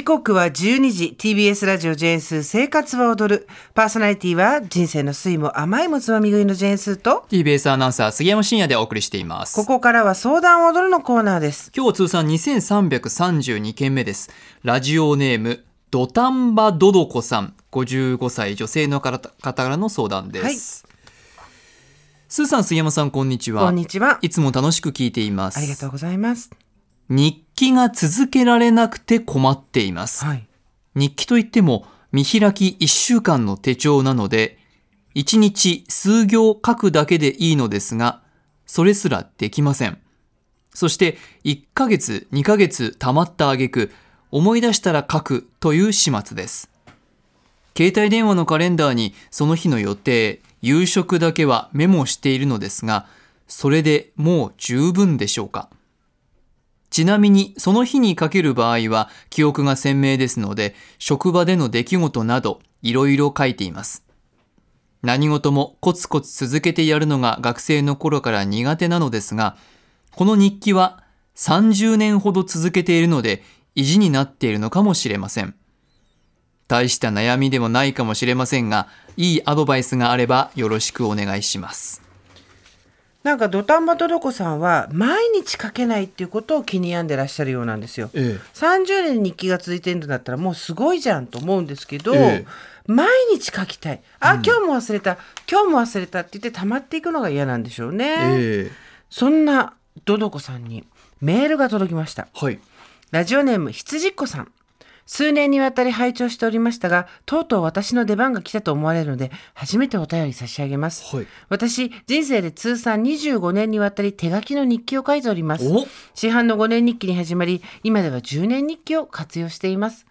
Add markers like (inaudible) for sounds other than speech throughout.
時刻は12時 TBS ラジオジェーンスー生活は踊る。パーソナリティは人生の酸いも甘いもつまみ食いのジェーンスーと TBS アナウンサー杉山真也でお送りしています。ここからは相談を踊るのコーナーです。今日通算2332件目です。ラジオネームドタンバドドコさん。55歳女性の方からの相談です、はい。スーさん杉山さんこんにちは。こんにちは。いつも楽しく聞いています。ありがとうございます。日記が続けられなくて困っています。はい。日記といっても見開き1週間の手帳なので1日数行書くだけでいいのですがそれすらできません。そして1ヶ月2ヶ月溜まった挙句思い出したら書くという始末です。携帯電話のカレンダーにその日の予定夕食だけはメモしているのですがそれでもう十分でしょうかちなみにその日にかける場合は記憶が鮮明ですので職場での出来事などいろいろ書いています。何事もコツコツ続けてやるのが学生の頃から苦手なのですがこの日記は30年ほど続けているので意地になっているのかもしれません。大した悩みでもないかもしれませんがいいアドバイスがあればよろしくお願いします。なんかドタンバトドコさんは毎日書けないっていうことを気に病んでらっしゃるようなんですよ。え30年日記が続いてるんだったらもうすごいじゃんと思うんですけど、ええ。毎日書きたい。あ、今日も忘れた。今日も忘れたって言って溜まっていくのが嫌なんでしょうね、えそんなドドコさんにメールが届きました。はい。ラジオネーム羊っ子さん数年にわたり拝聴しておりましたがとうとう私の出番が来たと思われるので初めてお便り差し上げます。はい。私人生で通算25年にわたり手書きの日記を書いております。お市販の5年日記に始まり今では10年日記を活用しています。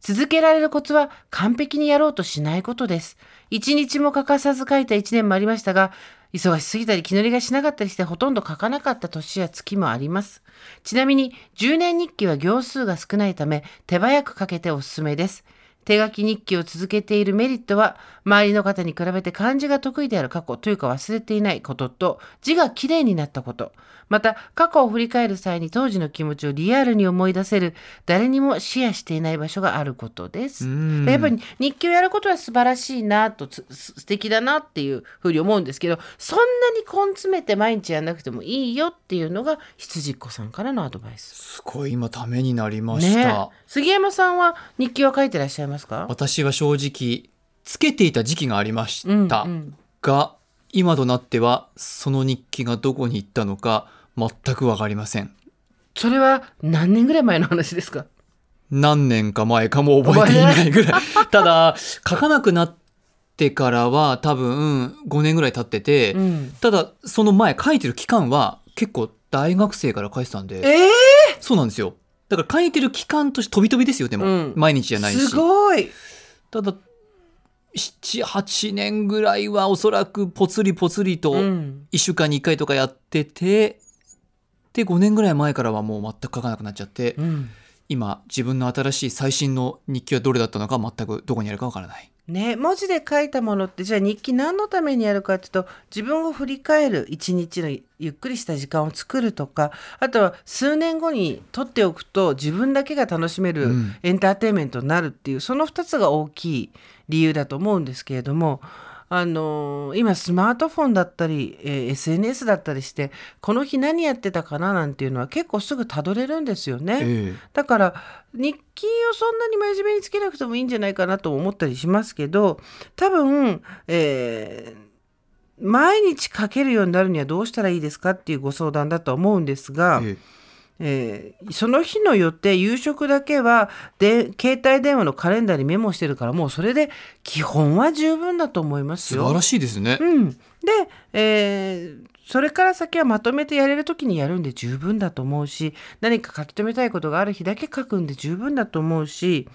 続けられるコツは完璧にやろうとしないことです。一日も欠かさず書いた1年もありましたが忙しすぎたり気乗りがしなかったりしてほとんど書かなかった年や月もあります。ちなみに10年日記は行数が少ないため手早く書けておすすめです。手書き日記を続けているメリットは周りの方に比べて漢字が得意である過去というか忘れていないことと字がきれいになったことまた過去を振り返る際に当時の気持ちをリアルに思い出せる誰にもシェアしていない場所があることです。んやっぱり日記をやることは素晴らしいなと素敵だなっていうふうに思うんですけどそんなに根詰めて毎日やらなくてもいいよっていうのが羊っ子さんからのアドバイス。すごい今ためになりました。ねえ杉山さんは日記は書いてらっしゃいますか？私は正直つけていた時期がありました、うんうん。が今となってはその日記がどこに行ったのか全くわかりません。それは何年ぐらい前の話ですか？何年か前かも覚えていないぐらい。(laughs) ただ書かなくなってからは多分5年ぐらい経ってて、うん。ただその前書いてる期間は結構大学生から書いてたんで。えそうなんですよだから書いてる期間として飛び飛びですよでも、うん。毎日じゃないし。すごい。ただ78年ぐらいはおそらくぽつりぽつりとうん。1週間に1回とかやってて、で5年ぐらい前からはもう全く書かなくなっちゃって、うん。今自分の新しい最新の日記はどれだったのか全くどこにあるかわからないね、文字で書いたものってじゃあ日記何のためにやるかっていうと自分を振り返る一日のゆっくりした時間を作るとかあとは数年後に取っておくと自分だけが楽しめるうんエンターテインメントになるっていう、その2つが大きい理由だと思うんですけれども。あのー今スマートフォンだったり、えー SNS だったりしてこの日何やってたかななんていうのは結構すぐたどれるんですよね。えだから日記をそんなに真面目につけなくてもいいんじゃないかなと思ったりしますけど多分、えー毎日書けるようになるにはどうしたらいいですかっていうご相談だとは思うんですが、ええーその日の予定夕食だけはで携帯電話のカレンダーにメモしてるからもうそれで基本は十分だと思いますよ。素晴らしいですね、うん、で、えーそれから先はまとめてやれる時にやるんで十分だと思うし何か書き留めたいことがある日だけ書くんで十分だと思うし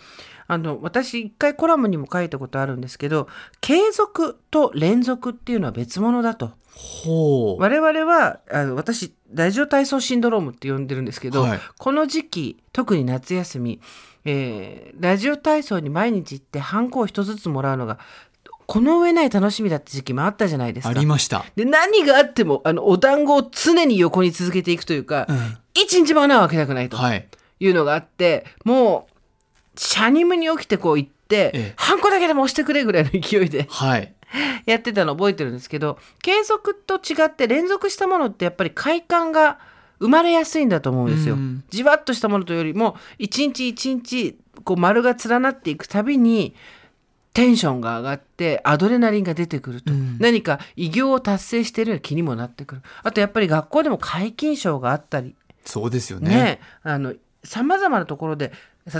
あの私一回コラムにも書いたことあるんですけど継続と連続っていうのは別物だと。ほう我々はあの私ラジオ体操シンドロームって呼んでるんですけど、はいこの時期特に夏休み、えーラジオ体操に毎日行ってハンコを一つずつもらうのがこの上ない楽しみだった時期もあったじゃないですか。ありました、で何があってもあのお団子を常に横に続けていくというか、うん一日も穴を開けたくないとはいいうのがあってもうシャニムに起きてこう行って、ええハンコだけでも押してくれぐらいの勢いではい。やってたの覚えてるんですけど継続と違って連続したものってやっぱり快感が生まれやすいんだと思うんですよ。うんじわっとしたものというよりも一日一日こう丸が連なっていくたびにテンションが上がってアドレナリンが出てくると、うん。何か偉業を達成しているような気にもなってくる。あとやっぱり学校でも皆勤賞があったり。そうですよね。ね。あのさまざまなところで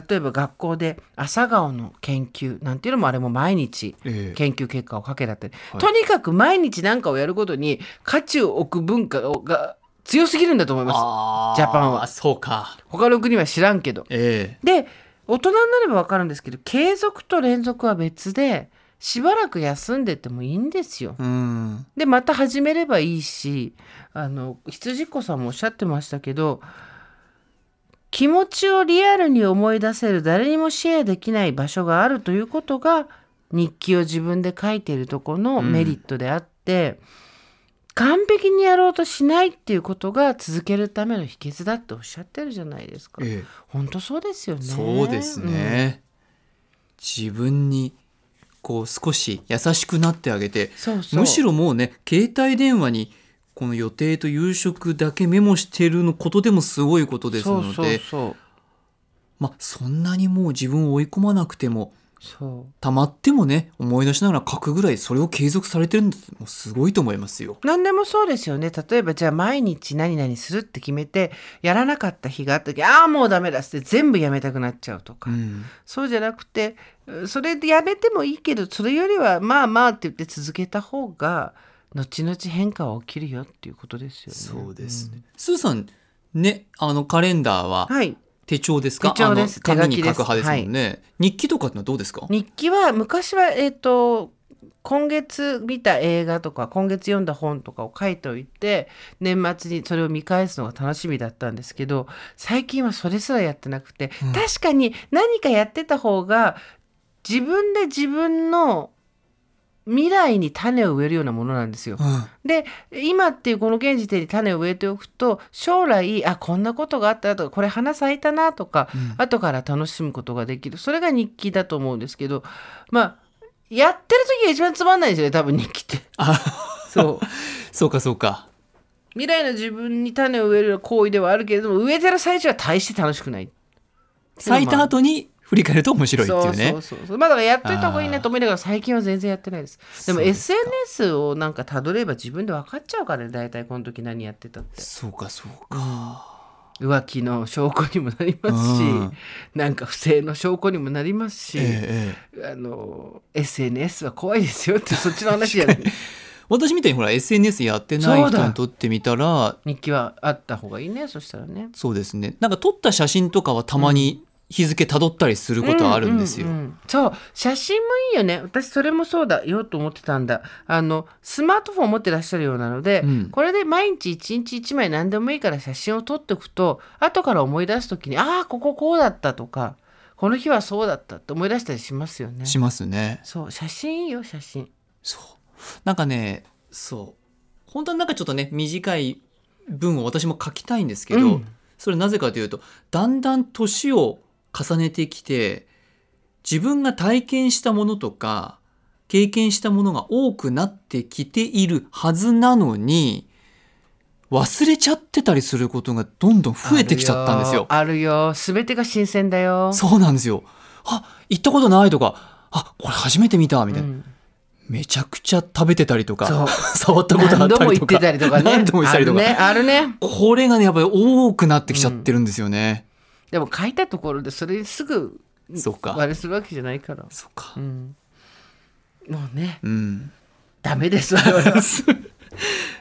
例えば学校で朝顔の研究なんていうのもあれも毎日ええ。研究結果をかけだったり、はい。とにかく毎日何かをやることに価値を置く文化が強すぎるんだと思います。ジャパンは。そうか。他の国は知らんけど。え。で大人になれば分かるんですけど継続と連続は別でしばらく休んでてもいいんですよえうん。でまた始めればいいしあの羊子さんもおっしゃってましたけど気持ちをリアルに思い出せる誰にもシェアできない場所があるということが日記を自分で書いているところのメリットであって、完璧にやろうとしないっていうことが続けるための秘訣だっておっしゃってるじゃないですか。ええ本当そうですよね。そうですね。自分にこう少し優しくなってあげて。むしろもうね携帯電話にこの予定と夕食だけメモしてるのことでもすごいことですのでまあそんなにもう自分を追い込まなくてもそう。たまってもね思い出しながら書くぐらいそれを継続されてるんですもうすごいと思いますよ。何でもそうですよね例えばじゃあ毎日何々するって決めてやらなかった日があった時ああもうダメだって全部やめたくなっちゃうとか、うん、そうじゃなくてうそれでやめてもいいけどそれよりはまあまあって言って続けた方が後々変化は起きるよっていうことですよね。そうですね。スーさんねあのカレンダーはうんはい手帳ですか？手帳です。紙に手書きです。書く派ですもんね、日記とかってのはどうですか？日記は昔はえっ、と今月見た映画とか今月読んだ本とかを書いておいて年末にそれを見返すのが楽しみだったんですけど最近はそれすらやってなくて、うん。確かに何かやってた方が自分で自分の未来に種を植えるようなものなんですよ。うんで今っていうこの現時点に種を植えておくと将来あこんなことがあったなとかこれ花咲いたなとか、うん後から楽しむことができるそれが日記だと思うんですけどまあやってる時が一番つまんないですよね多分日記って。あそう (laughs) そうかそうか。未来の自分に種を植える行為ではあるけれども植えてる最中は大して楽しくない。咲いた後に振り返ると面白いっていうね。そうそうそうまあだやっといた方がいいなと思いながら最近は全然やってないです。でも SNS をなんかたどれば自分で分かっちゃうからね大体この時何やってたって。そうかそうか。浮気の証拠にもなりますし、うん。なんか不正の証拠にもなりますし、ええええ。あの SNS は怖いですよってそっちの話じゃない私みたいにほら SNS やってない人にとってみたら日記はあった方がいいねそしたらね。そうですね。なんか撮った写真とかはたまに日付たどったりすることはあるんですよ。うううん。そう写真もいいよね。私それもそうだよと思ってたんだ。あのスマートフォンを持ってらっしゃるようなので、うん。これで毎日一日一枚何でもいいから写真を撮っておくと後から思い出す時にああこここうだったとかこの日はそうだったって思い出したりしますよね。しますね。そう写真いいよ写真。そう。なんかねそう。本当はなんかちょっとね短い文を私も書きたいんですけど、うん。それなぜかというとだんだん年を重ねてきて自分が体験したものとか経験したものが多くなってきているはずなのに忘れちゃってたりすることがどんどん増えてきちゃったんですよ。あるよ。すべてが新鮮だよ。そうなんですよ。あ行ったことないとかあこれ初めて見たみたいな、うん。めちゃくちゃ食べてたりとそかう。(laughs) 触ったことあ何度もったりとか言ってたりとかね。何度も言ってたりとか、あるねあるね。これがねやっぱり多くなってきちゃってるんですよね。でも書いたところでそれすぐそうか。あれするわけじゃないから。そうか。う。ん。もうね。うん。ダメです我々は (laughs)